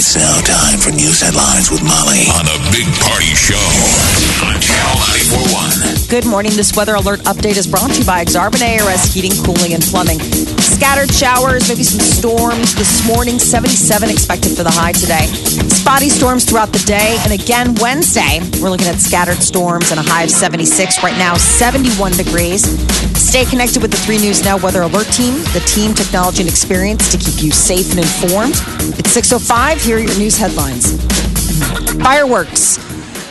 It's now time for news headlines with Molly on a big party show on Channel 941. Good morning. This weather alert update is brought to you by Exarban ARS Heating, Cooling, and Plumbing. Scattered showers, maybe some storms this morning. 77 expected for the high today. Spotty storms throughout the day. And again, Wednesday, we're looking at scattered storms and a high of 76. Right now, 71 degrees. Stay connected with the 3 News Now Weather Alert Team, the team, technology, and experience to keep you safe and informed. It's 6.05. Here are your news headlines. Fireworks.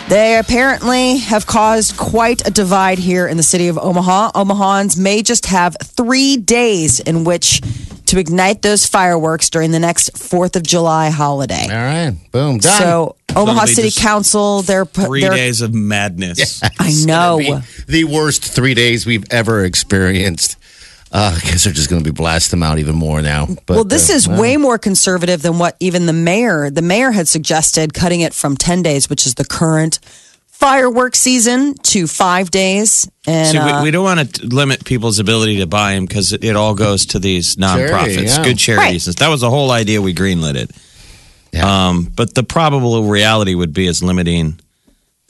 They apparently have caused quite a divide here in the city of Omaha. Omahans may just have three days in which to ignite those fireworks during the next 4th of July holiday. All right, boom, done. So, Omaha it'll City just Council, they're, Three they're days of madness. I It's know. gonna be the worst three days we've ever experienced. Uh, I guess they're just going to be blasting them out even more now. But, well, this uh, is well, way more conservative than what even the mayor, the mayor had suggested cutting it from 10 days, which is the current fireworks season, to five days. And See, uh, we, we don't want to limit people's ability to buy them because it, it all goes to these nonprofits, yeah. good charities. That was the whole idea we greenlit it. Yeah. Um, but the probable reality would be is limiting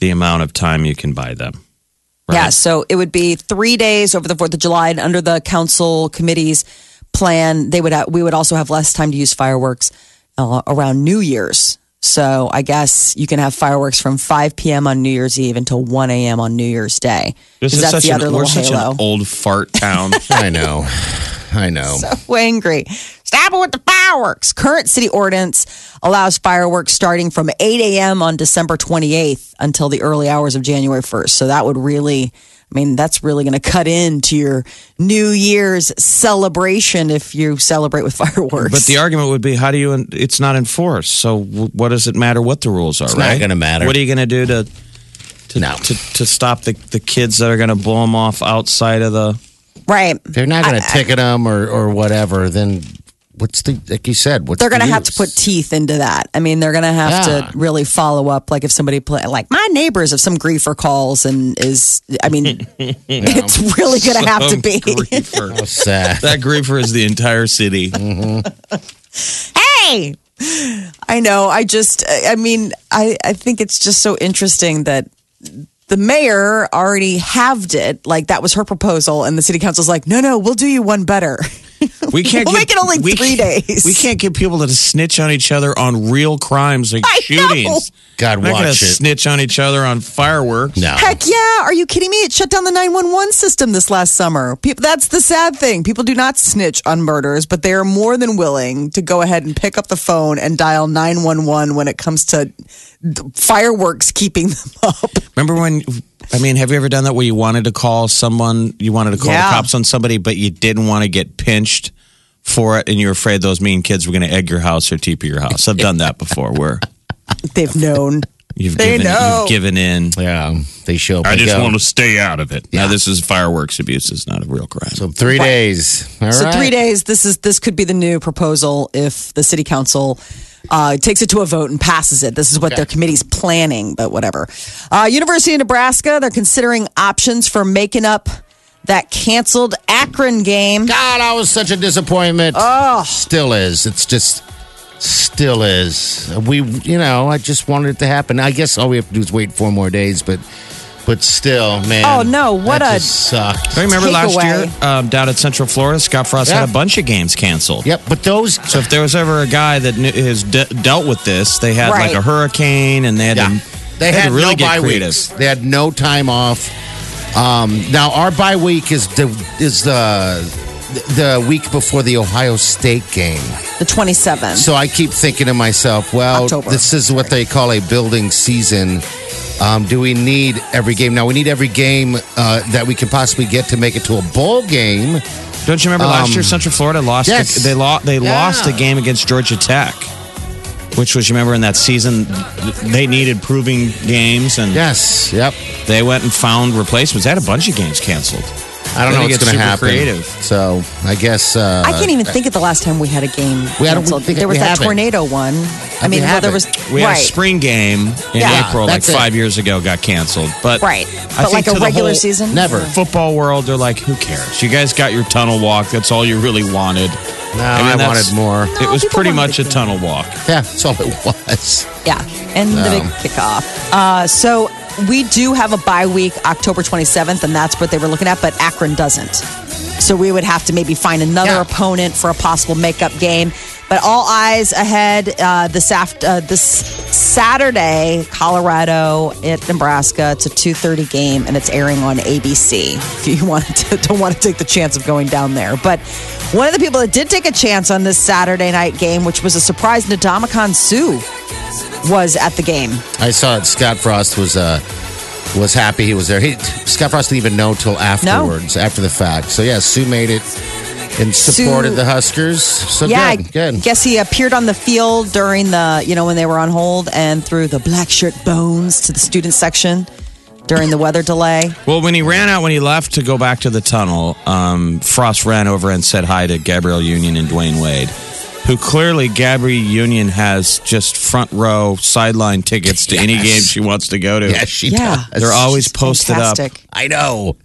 the amount of time you can buy them. Yeah, so it would be three days over the Fourth of July, and under the council committee's plan, they would have, we would also have less time to use fireworks uh, around New Year's. So I guess you can have fireworks from 5 p.m. on New Year's Eve until 1 a.m. on New Year's Day. This 'Cause is that's such the an, other we're little such halo. an old fart town. I know, I know. so angry. Stop it with the fireworks. Current city ordinance allows fireworks starting from 8 a.m. on December 28th until the early hours of January 1st. So that would really, I mean, that's really going to cut into your New Year's celebration if you celebrate with fireworks. But the argument would be, how do you? It's not enforced. So w- what does it matter what the rules are? It's not gonna matter. What are you going to do to to, No. to to stop the the kids that are going to blow them off outside of the? right. If they're not going to ticket them or or whatever, then what's the like you said? What's They're going to have to put teeth into that. I mean, they're going to have Yeah. to really follow up. Like if somebody play, like my neighbors, if some griefer calls and is, I mean, it's really going to have to be. griefer. How sad. that griefer is the entire city. Mm-hmm. hey i know i just i mean i i think it's just so interesting that the mayor already halved it like that was her proposal and the city council's like no no we'll do you one better We can't We'll get- make it only we three days. We can't get people to snitch on each other on real crimes like I know. shootings. God, We're not watch it. snitch on each other on fireworks. No. heck yeah are you kidding me it shut down the 911 system this last summer people that's the sad thing people do not snitch on murders but they are more than willing to go ahead and pick up the phone and dial 911 when it comes to fireworks keeping them up Remember when? I mean, have you ever done that where you wanted to call someone, you wanted to call Yeah. the cops on somebody, but you didn't want to get pinched for it, and you're afraid those mean kids were going to egg your house or TP your house? I've done that before, where they've known you've They given, know. you've given in. Yeah, they show up. I just go. want to stay out of it. Now, Yeah. this is fireworks abuse. It's not a real crime. So three days. All so right. three days. This is this could be the new proposal if the city council uh, takes it to a vote and passes it. This is what their committee's planning, but whatever. Uh, University of Nebraska, they're considering options for making up that canceled Akron game. God, that was such a disappointment. Oh, still is. It's just still is. We, you know, I just wanted it to happen. I guess all we have to do is wait four more days, but, but still, man. Oh, no, what that a- just sucked. I remember last Takeaway. year um, down at Central Florida, Scott Frost Yeah. had a bunch of games canceled. Yep, but those. So if there was ever a guy that knew, has de- dealt with this, they had Right. like a hurricane, and they had Yeah, to, they had had to really no get bye creative. weeks. They had no time off. Um, now our bye week is the is the the week before the Ohio State game. The 27th. So I keep thinking to myself, well, October. this is what they call a building season. Um, do we need every game? Now we need every game uh, that we can possibly get to make it to a bowl game. Don't you remember last Um, year Central Florida lost? yes. A, they lost. They Yeah. lost a game against Georgia Tech. which was you remember in that season they needed proving games and Yes. Yep. they went and found replacements. They had a bunch of games canceled. I don't know it what's going to happen. creative. So I guess uh, I can't even think of the last time we had a game We had a- canceled. there was that haven't. tornado one. I mean, well, there was We had right, a spring game in Yeah. April, like That's it. five years ago, got canceled. But right, I but think like to a the regular whole season, never. Football world, they're like, who cares? You guys got your tunnel walk. That's all you really wanted. No, I, mean, that's- wanted more. it was people pretty wanted much a the tunnel walk. Yeah, that's all it was. Yeah, and the big kickoff. Uh, so we do have a bye week, October 27th, and that's what they were looking at, but Akron doesn't. So we would have to maybe find another Yeah. opponent for a possible makeup game. But all eyes ahead uh, this after uh, this Saturday, Colorado at Nebraska. It's a 2:30 game, and it's airing on ABC. If you want to, don't want to take the chance of going down there, but one of the people that did take a chance on this Saturday night game, which was a surprise, Ndamukong Suh was at the game. I saw it. Scott Frost was uh was happy he was there. He Scott Frost didn't even know till afterwards, after the fact. So yeah, Suh made it and supported Suh- the Huskers. So yeah, good, good. I guess he appeared on the field during the, you know, when they were on hold and threw the black shirt bones to the student section during the weather delay. Well, when he ran out, when he left to go back to the tunnel, um, Frost ran over and said hi to Gabrielle Union and Dwyane Wade, who clearly Gabrielle Union has just front row sideline tickets to any game she wants to go to. Yeah, she Yeah. does. They're always posted up. I know.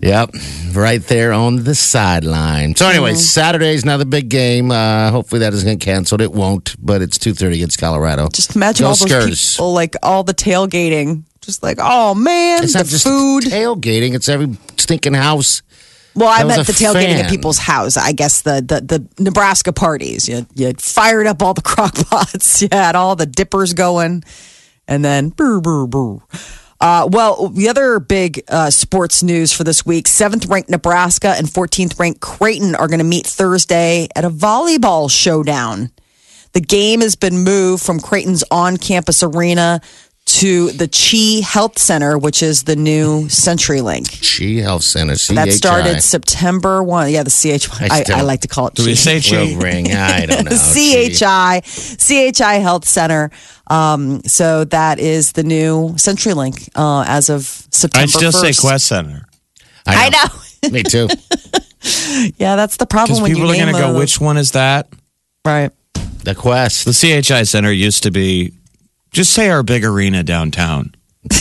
Yep, right there on the sideline. So anyway, Mm-hmm. Saturday's another big game. Uh, hopefully that doesn't get canceled. It won't, but it's two thirty against Colorado. Just imagine Go all those people, like all the tailgating. Just like, oh man, It's the not just food. tailgating. It's every stinking house. Well, I meant the tailgating fan. at people's house. I guess the the, the Nebraska parties. You, you fired up all the crock pots. You had all the dippers going, and then brr, brr, brr. Uh, well, the other big uh, sports news for this week: seventh ranked Nebraska and 14th ranked Creighton are going to meet Thursday at a volleyball showdown. The game has been moved from Creighton's on-campus arena to the Chi Health Center, which is the new CenturyLink. Chi Health Center. That started September 1. Yeah, the CHI. I, still- I like to call it Do we CHI. say Will ring. I don't know. CHI, CHI Health Center. Um, so that is the new CenturyLink uh, as of September I still 1st. say Qwest Center I know. Me too. Yeah, that's the problem because when people you are going to go, which one is that? right. The Qwest. The CHI Center used to be, just say our big arena downtown.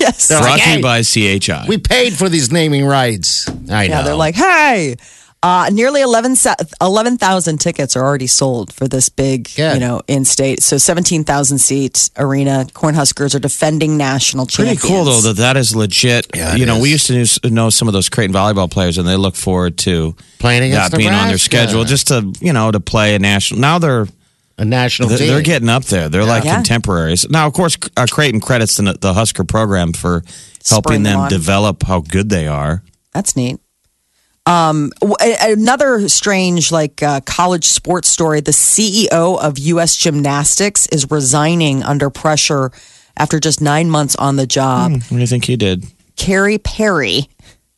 Yes. They're Brought like, to "Hey, you by CHI. We paid for these naming rights. I know. They're like, hey. Uh, nearly 11 sa- 11,000 tickets are already sold for this big, Good. you know, in-state. So 17,000 seats arena. Cornhuskers are defending national Pretty champions. cool though that that is legit. Yeah, it you know, we used to knew- know some of those Creighton volleyball players, and they look forward to Playing against that being on their schedule, just to you know to play a national. Now they're a national they're, team. they're getting up there. They're like Yeah. contemporaries. Now, of course, uh, Creighton credits the, the Husker program for helping Spring them on. develop how good they are. That's neat. Um, w- a- another strange, like uh, college sports story. The CEO of U.S. Gymnastics is resigning under pressure after just nine months on the job. What do you think he did? Kerry Perry,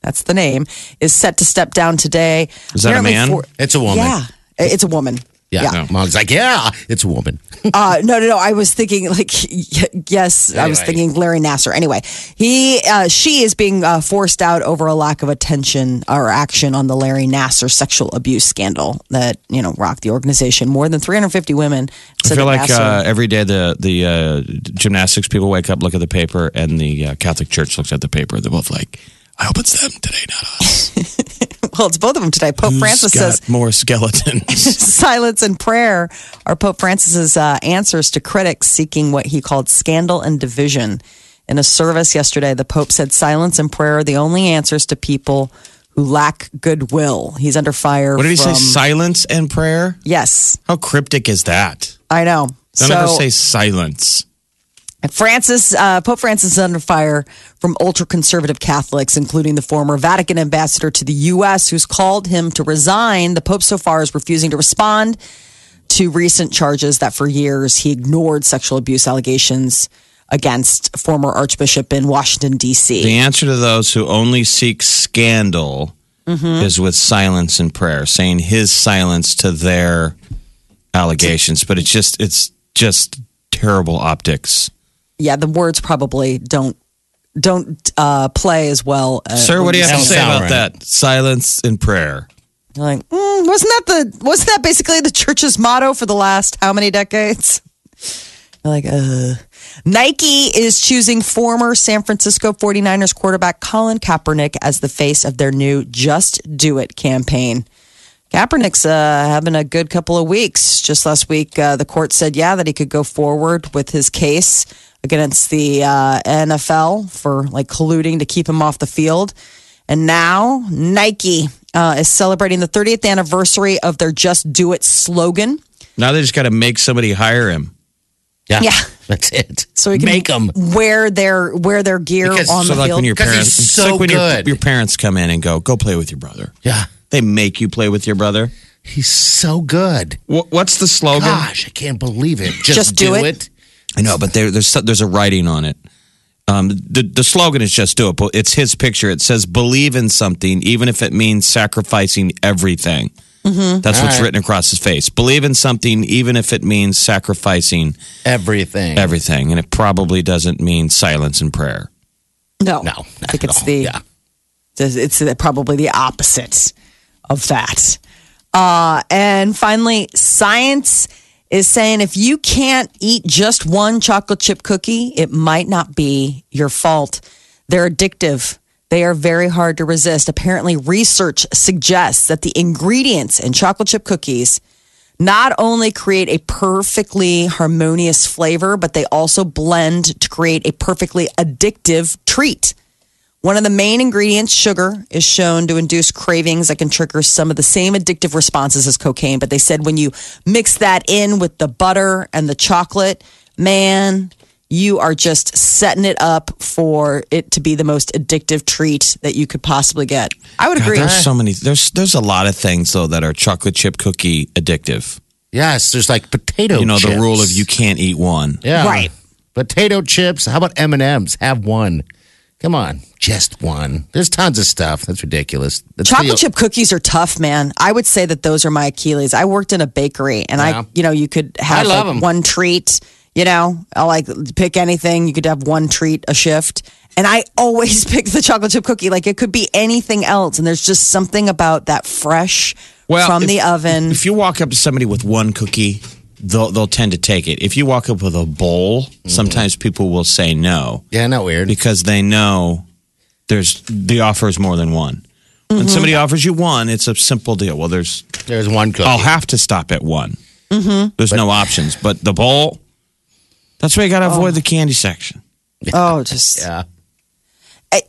that's the name, is set to step down today. Is that a man? for- It's a woman. Yeah, it's a woman. Yeah. Yeah. Mom's like, yeah, it's a woman. Uh, no, no, no. I was thinking like, y- yes, I was thinking Larry Nassar. Anyway, he, uh, she is being uh, forced out over a lack of attention or action on the Larry Nassar sexual abuse scandal that you know rocked the organization. More than 350 women. I feel like uh, every day the the uh, gymnastics people wake up, look at the paper, and the uh, Catholic Church looks at the paper. They're both like, "I hope it's them today, not us." well, it's both of them today. Pope Who's Francis got says more skeletons. silence and prayer are Pope Francis's uh, answers to critics seeking what he called scandal and division. In a service yesterday, the Pope said silence and prayer are the only answers to people who lack goodwill. He's under fire. what did he say? Silence and prayer. Yes, How cryptic is that? I know. Don't so ever say silence. Francis, uh, Pope Francis is under fire from ultra conservative Catholics, including the former Vatican ambassador to the U.S., who's called him to resign. The Pope so far is refusing to respond to recent charges that for years he ignored sexual abuse allegations against former Archbishop in Washington, D.C. The answer to those who only seek scandal Mm-hmm. is with silence and prayer, saying his silence to their allegations. But it's just it's just terrible optics. Yeah, the words probably don't don't uh, play as well. As Sir, what do you have to say about right. that? Silence in prayer. You're like, mm, wasn't that the wasn't that basically the church's motto for the last how many decades? You're like, uh. Nike is choosing former San Francisco 49ers quarterback Colin Kaepernick as the face of their new Just Do It campaign. Kaepernick's uh, having a good couple of weeks. Just last week, uh, the court said, yeah, that he could go forward with his case against the uh, NFL for like colluding to keep him off the field. And now Nike uh, is celebrating the 30th anniversary of their Just Do It slogan. Now they just got to make somebody hire him. Yeah, Yeah. that's it. So we can make them. wear their wear their gear Because- on So the like field. when your 'Cause he's parents, it's so like when your, your parents come in and go, go play with your brother. Yeah, They make you play with your brother. he's so good. Wh- What's the slogan? Gosh, I can't believe it. Just, Just do do, it. it. I know, but there, there's there's a writing on it. Um, the the slogan is just do it, but it's his picture. It says believe in something, even if it means sacrificing everything. Mm-hmm. That's All what's right. written across his face. Believe in something, even if it means sacrificing Everything. everything, and it probably doesn't mean silence and prayer. no, No, I think it's all. the Yeah. it's probably the opposite of that. Uh, and finally, science is saying if you can't eat just one chocolate chip cookie, it might not be your fault. They're addictive. They are very hard to resist. Apparently, research suggests that the ingredients in chocolate chip cookies not only create a perfectly harmonious flavor, but they also blend to create a perfectly addictive treat. One of the main ingredients, sugar, is shown to induce cravings that can trigger some of the same addictive responses as cocaine. But they said when you mix that in with the butter and the chocolate, man, you are just setting it up for it to be the most addictive treat that you could possibly get. I would God, agree. there's so many. There's there's a lot of things though that are chocolate chip cookie addictive. Yes, there's like potato. You know the rule of you can't eat one. Yeah. Right. Potato chips. How about M and M's? Have one. Come on, just one. There's tons of stuff. That's ridiculous. That's Chocolate the- chip cookies are tough, man. I would say that those are my Achilles. I worked in a bakery and Yeah. I, you know, you could have love like 'em. one treat, you know, I like pick anything. You could have one treat a shift. And I always pick the chocolate chip cookie. Like it could be anything else. And there's just something about that fresh from if- the oven. If you walk up to somebody with one cookie, they'll they'll tend to take it. If you walk up with a bowl, Mm-hmm. sometimes people will say no Yeah, not weird. because they know there's the offer is more than one. Mm-hmm. When somebody offers you one, it's a simple deal. Well, there's There's one cookie. I'll have to stop at one. Mm-hmm. There's no options, but the bowl. That's why you got to avoid the candy section. oh, just yeah.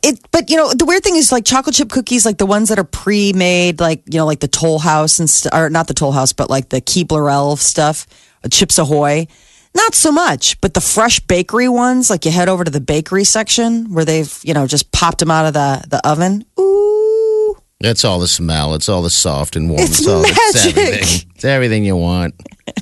It but you know the weird thing is like chocolate chip cookies like the ones that are pre-made like you know like the toll house and st- or not the toll house but like the keebler elf stuff uh, chips ahoy not so much but the fresh bakery ones like you head over to the bakery section where they've you know just popped them out of the the oven ooh It's all the smell. It's all the soft and warm. It's all It's magic. everything. It's everything you want.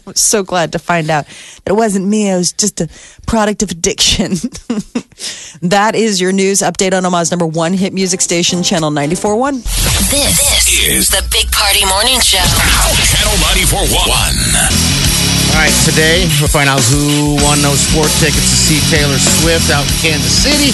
I'm so glad to find out that it wasn't me. I was just a product of addiction. that is your news update on Omaha's number one hit music station, Channel 94.1. This, is the Big Party Morning Show. Channel 94.1. All right, today we'll find out who won those four tickets to see Taylor Swift out in Kansas City.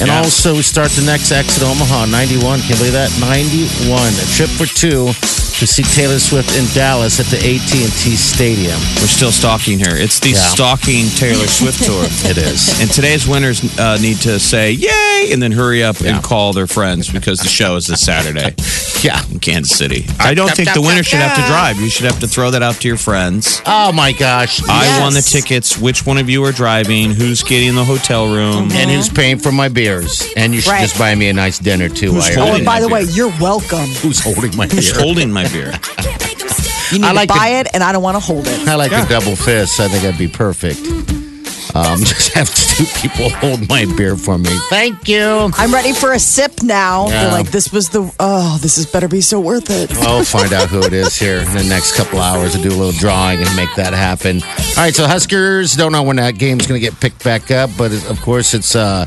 And Yeah. also, we start the next exit Omaha, 91. Can you believe that? 91. A trip for two to see Taylor Swift in Dallas at the AT&T Stadium. We're still stalking her. It's the Yeah. stalking Taylor Swift tour. It is. And today's winners uh, need to say yay and then hurry up Yeah. and call their friends because the show is this Saturday Yeah. in Kansas City. I don't think the winner should have to drive. You should have to throw that out to your friends. Oh, my gosh. I won the tickets. Which one of you are driving? Who's getting the hotel room? And who's paying for my beers? And you should Right. just buy me a nice dinner, too. Who's while Oh, and by my the way, you're welcome. Who's holding my Who's beer? holding my beer? You need I like to buy the- it, and I don't want to hold it. I like the double fist. I think that'd be perfect. Um, just have two people hold my beer for me. Thank you. I'm ready for a sip now. Yeah. They're like, this was the, oh, this is better be so worth it. I'll find out who it is here in the next couple hours and do a little drawing and make that happen. All right, so Huskers don't know when that game's going to get picked back up, but of course it's uh,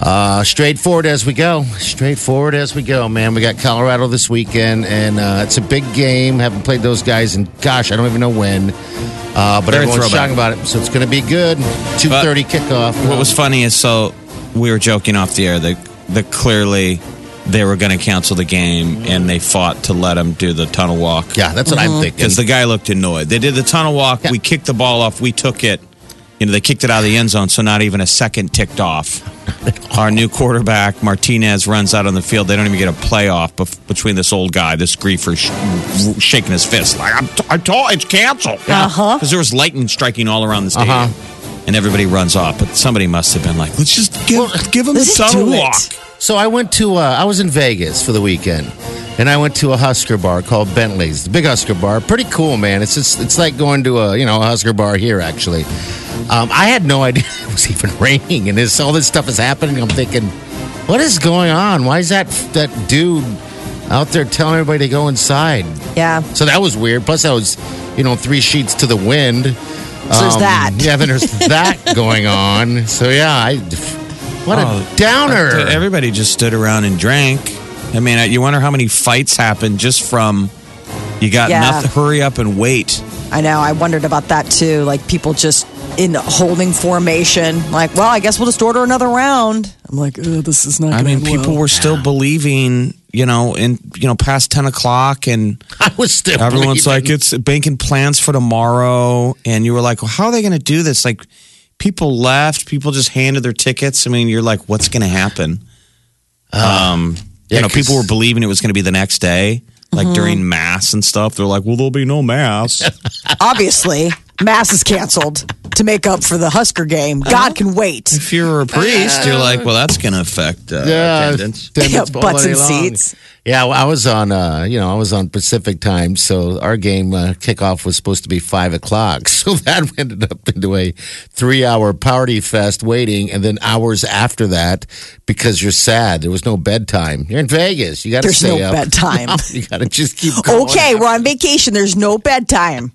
Uh, straightforward as we go. Straightforward as we go, man. We got Colorado this weekend, and uh, it's a big game. Haven't played those guys in gosh, I don't even know when. Uh, but Very everyone's throwback. talking about it, so it's going to be good. Two thirty kickoff. What was funny is so we were joking off the air that that clearly they were going to cancel the game and they fought to let him do the tunnel walk. Yeah, that's what I'm thinking. Because the guy looked annoyed. They did the tunnel walk. We kicked the ball off. We took it. You know, they kicked it out of the end zone, so not even a second ticked off. Our new quarterback Martinez runs out on the field. They don't even get a playoff bef- between this old guy, this griefer, sh- shaking his fist like I'm. T- I told it's canceled. Uh huh. Because there was lightning striking all around the stadium, Uh-huh. and everybody runs off. But somebody must have been like, "Let's just give give him the let's tunnel do it. Walk." So I went to uh, I was in Vegas for the weekend, and I went to a Husker bar called Bentley's, the big Husker bar. Pretty cool, man. It's just it's like going to a you know a Husker bar here actually. Um, I had no idea it was even raining, and this all this stuff is happening. I'm thinking, what is going on? Why is that that dude out there telling everybody to go inside? Yeah. So that was weird. Plus, I was you know three sheets to the wind. Um, there's that. Yeah, then there's that going on. So yeah, I what a Oh, downer. Uh, everybody just stood around and drank. I mean, you wonder how many fights happened just from you got Yeah. nothing. Hurry up and wait. I know. I wondered about that too. Like people just in holding formation. Like, well, I guess we'll just order another round. I'm like, oh, this is not. I mean, people well. were still believing. You know, in you know past ten o'clock, and I was still everyone's bleeding. like, it's banking plans for tomorrow, and you were like, well, how are they going to do this? Like, people left, people just handed their tickets. I mean, you're like, what's going to happen? um, yeah, you know, people were believing it was going to be the next day, like during mass and stuff. They're like, well, there'll be no mass. obviously mass is canceled to make up for the Husker game. God can wait. if you're a priest, you're like, well, that's going to affect uh, yeah, attendance. attendance all Butts day and long. seats. Yeah, well, I was on, uh, you know, I was on Pacific time, so our game uh, kickoff was supposed to be five o'clock. So that ended up into a three-hour party fest waiting, and then hours after that because you're sad. There was no bedtime. You're in Vegas. You got to There's stay no up. bedtime. you got to just keep going. Okay, we're on vacation. There's no bedtime.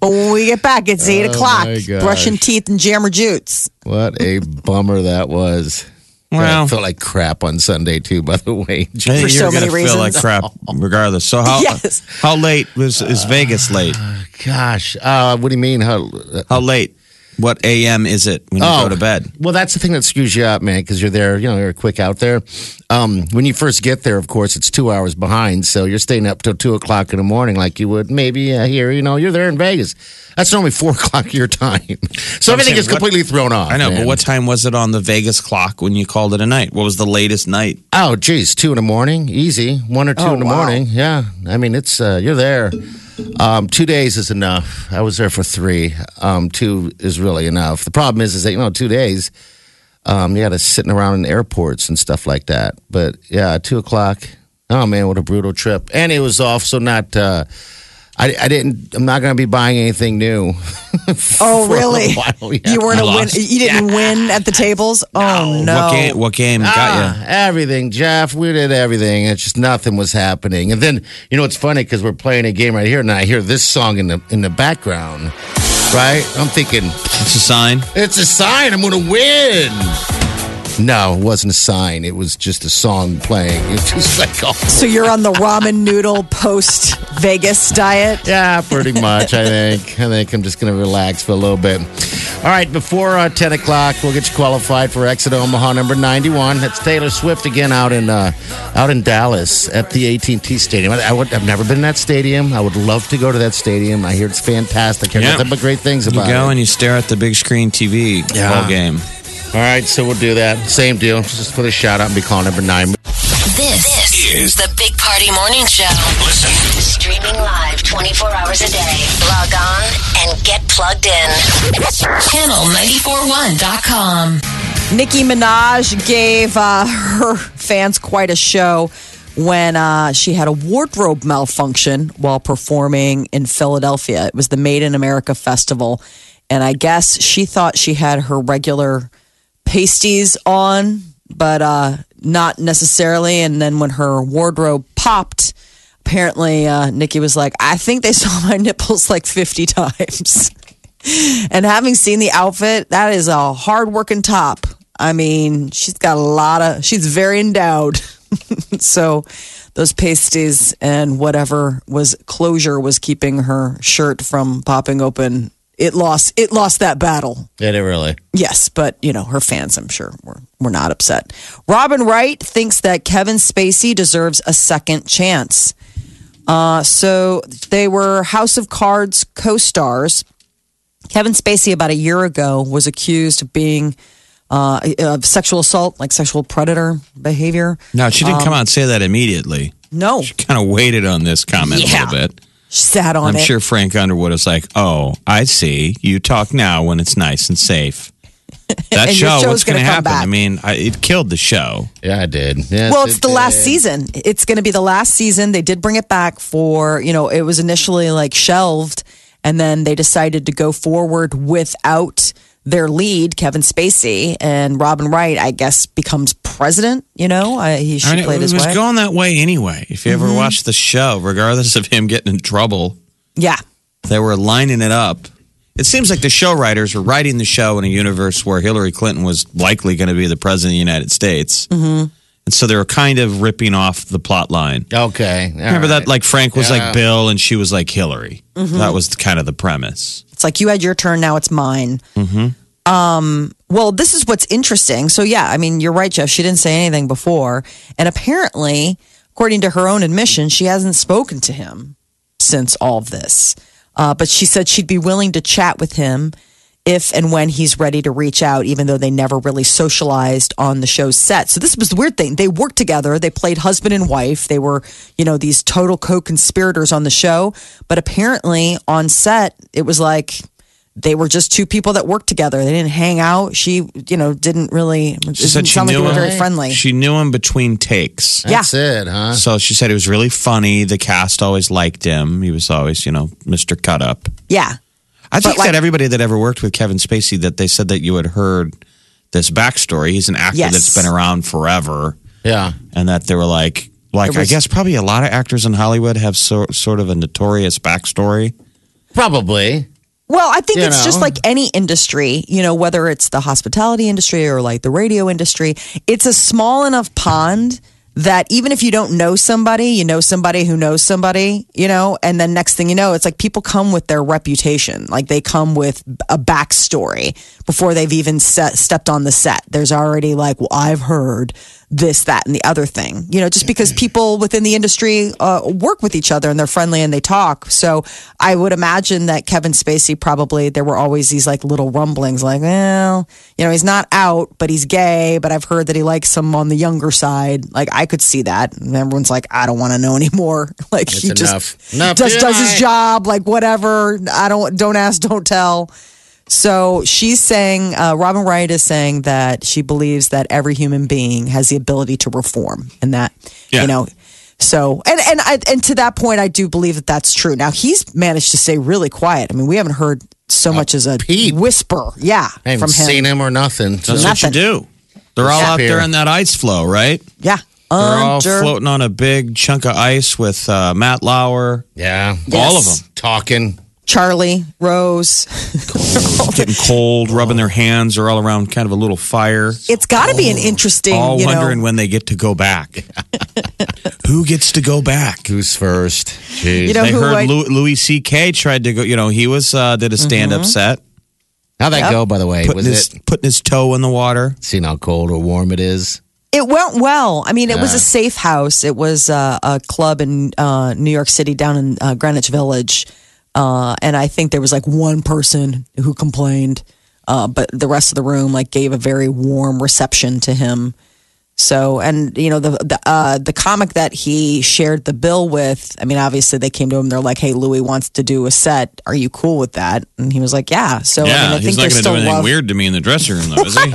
But when we get back, it's eight Oh, o'clock. Brushing teeth and jammer jutes. What a bummer that was. Well- I felt like crap on Sunday too. By the way, Hey, For you're so many gonna feel like crap regardless. So how Yes. how late was is Vegas late? gosh, uh, what do you mean? How? How late? What AM is it when you Oh. go to bed? Well, that's the thing that screws you up, man, because you're there, you know, you're quick out there. Um, when you first get there, of course, it's two hours behind. So you're staying up till two o'clock in the morning, like you would maybe uh, here, you know, you're there in Vegas. That's normally four o'clock your time. So I'm everything saying, is what- completely thrown off. I know, man. but what time was it on the Vegas clock when you called it a night? What was the latest night? Oh, geez, two in the morning, easy. One or two Oh, in the wow. morning. Yeah. I mean, it's, uh, you're there. Um, two days is enough. I was there for three. Um, two is really enough. The problem is, is that, you know, two days, um, you got to sitting around in airports and stuff like that. But yeah, two o'clock. Oh man, what a brutal trip. And it was off, so not, uh, I, I didn't, I'm not going to be buying anything new. Oh, really? yeah. You weren't a win. You didn't win at the tables. Oh no! What game? What game got Ah, everything, Jeff. We did everything. It's just nothing was happening. And then you know it's funny because we're playing a game right here, and I hear this song in the in the background. Right? I'm thinking? It's a sign. it's a sign. I'm going to win. No, it wasn't a sign. It was just a song playing. It's just like oh. So you're on the ramen noodle post Vegas diet. Yeah, pretty much. I think. I think I'm just going to relax for a little bit. All right, before uh, 10 o'clock, we'll get you qualified for Exit Omaha number 91. That's Taylor Swift again out in uh, out in Dallas at the AT&T Stadium. I, I would, I've never been in that stadium. I would love to go to that stadium. I hear it's fantastic. I hear Yeah. nothing but great things about. You go it. and you stare at the big screen TV Yeah. all game. All right, so we'll do that. Same deal. Just put a shout out and be calling number nine. This, is the Big Party Morning Show. Listen. Streaming live 24 hours a day. Log on and get plugged in. Channel941.com. Nicki Minaj gave uh, her fans quite a show when uh, she had a wardrobe malfunction while performing in Philadelphia. It was the Made in America Festival. And I guess she thought she had her regular pasties on, but uh, not necessarily. And then when her wardrobe popped, apparently uh, Nicki was like, I think they saw my nipples like 50 times. and having seen the outfit, that is a hard working top. I mean, she's got a lot of, she's very endowed. so those pasties and whatever was closure was keeping her shirt from popping open. It lost, it lost that battle. Did it really? Yes, but you know, her fans, I'm sure, were, were not upset. Robin Wright thinks that Kevin Spacey deserves a second chance. Uh, so they were House of Cards co stars. Kevin Spacey, about a year ago, was accused of being uh, of sexual assault, like sexual predator behavior. No, she didn't come out and say that immediately. No, She kind of waited on this comment Yeah. a little bit. She sat on I'm it. sure Frank Underwood is like, "Oh, I see. You talk now when it's nice and safe." That And your show, show's what's going to gonna come happen? I mean, I, it killed the show. Yeah, I did. Yes, Well, it's it the last did. season. It's going to be the last season. They did bring it back for, you know, it was initially like shelved and then they decided to go forward without their lead, Kevin Spacey, and Robin Wright, I guess, becomes president. You know, I, he she I mean, played it his was way. Mm-hmm. going that way anyway. If you ever watched the show, regardless of him getting in trouble, yeah. they were lining it up. It seems like the show writers were writing the show in a universe where Hillary Clinton was likely going to be the president of the United States. Mm-hmm. And so they were kind of ripping off the plot line. Okay. all Remember right. that? Like Frank was Yeah. like Bill and she was like Hillary. Mm-hmm. That was kind of the premise. Like you had your turn, now it's mine. Um, well, this is what's interesting. So, yeah, I mean, you're right, Jeff. She didn't say anything before. And apparently, according to her own admission, she hasn't spoken to him since all of this. Uh, but she said she'd be willing to chat with him if and when he's ready to reach out, even though they never really socialized on the show's set. So this was the weird thing. They worked together. They played husband and wife. They were, you know, these total co-conspirators on the show. But apparently on set, it was like they were just two people that worked together. They didn't hang out. She, you know, didn't really. She said she sound like knew they were him. very friendly. She knew him between takes. yeah. That's it, huh? So she said it was really funny. The cast always liked him. He was always, you know, Mr. Cut Up. yeah. I think like- that everybody that ever worked with Kevin Spacey, that they said that you had heard this backstory. He's an actor Yes. that's been around forever, Yeah. and that they were like, like was- I guess probably a lot of actors in Hollywood have so, sort of a notorious backstory. Probably. Well, I think You it's just like any industry, you know, whether it's the hospitality industry or like the radio industry, it's a small enough pond that even if you don't know somebody, you know somebody who knows somebody, you know, and then next thing you know, it's like people come with their reputation. Like they come with a backstory before they've even set, stepped on the set. There's already like, well, I've heard this, that, and the other thing, you know, just because people within the industry uh, work with each other and they're friendly and they talk. So I would imagine that Kevin Spacey probably, there were always these like little rumblings like, well, you know, he's not out, but he's gay, but I've heard that he likes some on the younger side. Like I could see that. And everyone's like, I don't want to know anymore. Like he enough. just, Enough just does his job, like whatever. I don't, don't ask, don't tell. So she's saying, uh, Robin Wright is saying that she believes that every human being has the ability to reform, and that Yeah. you know. So and and I, and to that point, I do believe that that's true. Now he's managed to stay really quiet. I mean, we haven't heard so much as a peep. whisper, yeah, I haven't from him. seen him or nothing. That's So- what you do. They're all out there Disappear. in that ice floe, right? Yeah, They're all floating on a big chunk of ice with uh, Matt Lauer. Yeah. All of them Talking. Charlie Rose. getting cold, rubbing their hands, or all around kind of a little fire. It's got to be an interesting, all you know. wondering when they get to go back. Who gets to go back? Who's first? Jeez. You know they who heard I- Louis, Louis C.K. tried to go. You know, he was uh, did a stand up set, How'd that Yep. go, by the way? putting Was his it putting his toe in the water. seeing how cold or warm it is? It went well. I mean, it was a safe house. It was uh, a club in uh, New York City, down in uh, Greenwich Village, uh, and I think there was like one person who complained, uh, but the rest of the room like gave a very warm reception to him. So, and you know, the the uh, the comic that he shared the bill with. I mean, obviously they came to him. They're like, "Hey, Louis wants to do a set. Are you cool with that?" And he was like, "Yeah." So, I yeah, mean, I he's think not going to do anything love. weird to me in the dressing room, though, is he?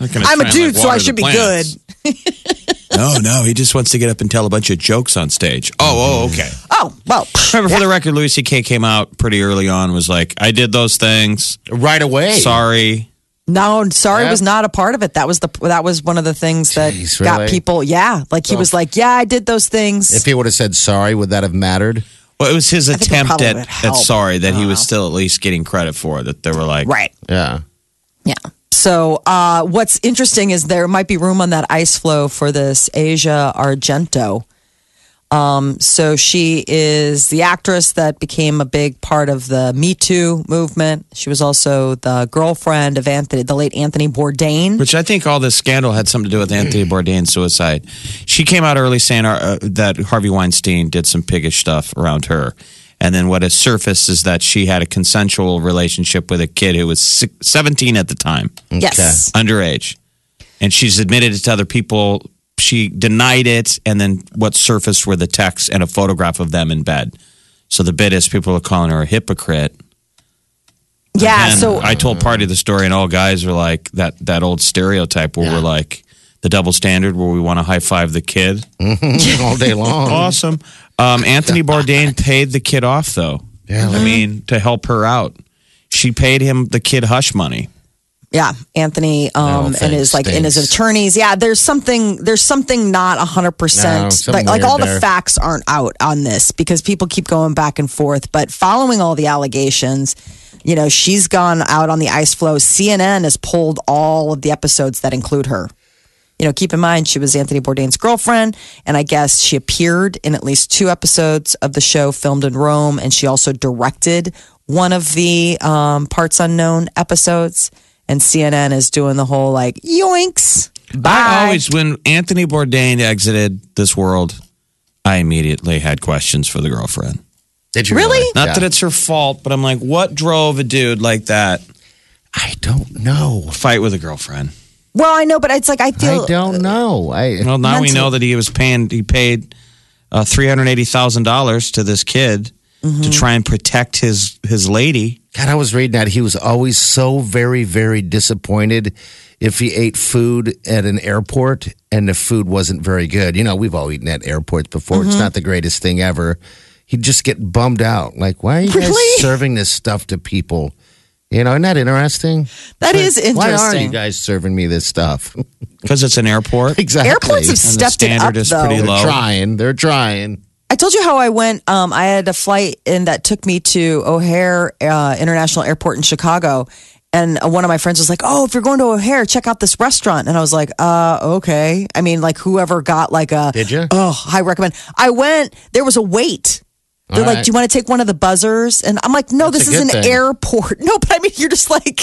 I'm a dude, like, so I should be plants. No, no, he just wants to get up and tell a bunch of jokes on stage. Oh, oh, okay. Oh well, Remember, for the record, Louis C.K. came out pretty early on. Was like, I did those things. Right away. Sorry. No, sorry Yeah. was not a part of it. That was the that was one of the things that Jeez, got really? people. Yeah, like he was like, "Yeah, I did those things." If he would have said sorry, would that have mattered? Well, it was his think it attempt probably at, would at help. sorry that he was Uh-huh. still at least getting credit for. That they were like, right. Yeah. Yeah. So, uh, what's interesting is there might be room on that ice floe for this Asia Argento. Um, so she is the actress that became a big part of the Me Too movement. She was also the girlfriend of Anthony, the late Anthony Bourdain. Which I think all this scandal had something to do with Anthony Bourdain's suicide. She came out early saying uh, that Harvey Weinstein did some piggish stuff around her. And then what has surfaced is that she had a consensual relationship with a kid who was 17 at the time, Yes. underage. And she's admitted it to other people. She denied it. And then what surfaced were the texts and a photograph of them in bed. So the bit is people are calling her a hypocrite. Yeah. And So I told mm. part of the story, and all guys are like that that old stereotype where we're like the double standard where we want to high five the kid. all day long. Awesome. Um, Anthony Bourdain paid the kid off though. Yeah, I mean to help her out. She paid him the kid hush money. yeah, Anthony, um, No, and his like, thanks, and his thanks. attorneys. Yeah, there's something, there's something not hundred No, percent. something Like, like weird all the there. facts aren't out on this because people keep going back and forth. But following all the allegations, you know, she's gone out on the ice floe. CNN has pulled all of the episodes that include her. You know, keep in mind she was Anthony Bourdain's girlfriend, and I guess she appeared in at least two episodes of the show filmed in Rome, and she also directed one of the um, parts unknown episodes. And CNN is doing the whole like yoinks. Bye. I always when Anthony Bourdain exited this world, I immediately had questions for the girlfriend. Did you Really? Not Yeah. that it's her fault, but I'm like, what drove a dude like that I don't know. fight with a girlfriend? Well, I know, but it's like I feel I don't uh, know. I Well, now we know that he was paying. He paid uh, three hundred eighty thousand dollars to this kid to mm-hmm. try and protect his his lady. God, I was reading that he was always so very, very disappointed if he ate food at an airport and the food wasn't very good. You know, we've all eaten at airports before. It's mm-hmm. not the greatest thing ever. He'd just get bummed out. Like, why are you guys serving this stuff to people? You know, isn't that interesting? That is interesting. Why are you guys serving me this stuff? Because it's an airport. exactly. Airports have And the stepped it up standard is though. pretty They're low. trying. They're trying. I told you how I went. Um, I had a flight and that took me to O'Hare uh, International Airport in Chicago. And uh, one of my friends was like, "Oh, if you're going to O'Hare, check out this restaurant." And I was like, "Uh, okay." I mean, like whoever got like a Did you? Oh, I recommend. I went. There was a wait. They're All like, right. "Do you want to take one of the buzzers?" And I'm like, "No, That's this is an thing. airport." No, but I mean, you're just like,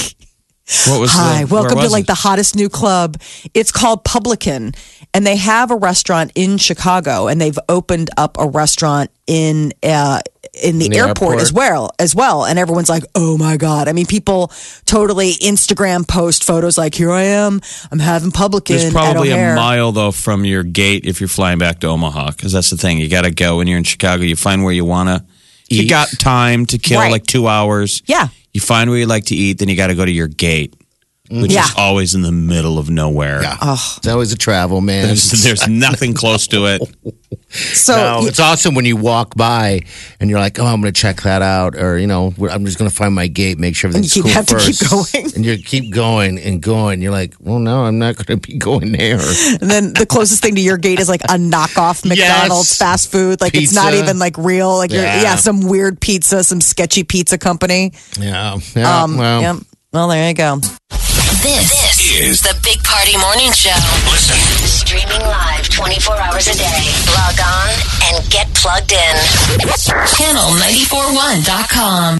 What was Hi, the, welcome to was like it? the hottest new club. It's called Publican, and they have a restaurant in Chicago, and they've opened up a restaurant in uh, in the, In the airport, airport. as well as well. And everyone's like, "Oh my god!" I mean, people totally Instagram post photos like, "Here I am, I'm having Publican." There's probably a mile though from your gate if you're flying back to Omaha, because that's the thing. You got to go when you're in Chicago. You find where you want to. You got time to kill Right. like two hours. Yeah. You find where you like to eat, then you got to go to your gate, which Yeah. is always in the middle of nowhere. Yeah. It's always a travel, man. There's, there's nothing close to it. So No, it's awesome when you walk by and you're like, "Oh, I'm going to check that out," or you know, I'm just going to find my gate, make sure everything's you cool have to keep first. going. and you keep going and going. You're like, "Well, no, I'm not going to be going there." and then the closest thing to your gate is like a knockoff McDonald's Yes. fast food. Like it's not even like real. Like you're, Yeah. yeah, some weird pizza, some sketchy pizza company. yeah, yeah. Um, well, yep. Well, there you go. This, is the Big Party Morning Show. Listen. Streaming live 24 hours a day. Log on and get plugged in. Channel941.com.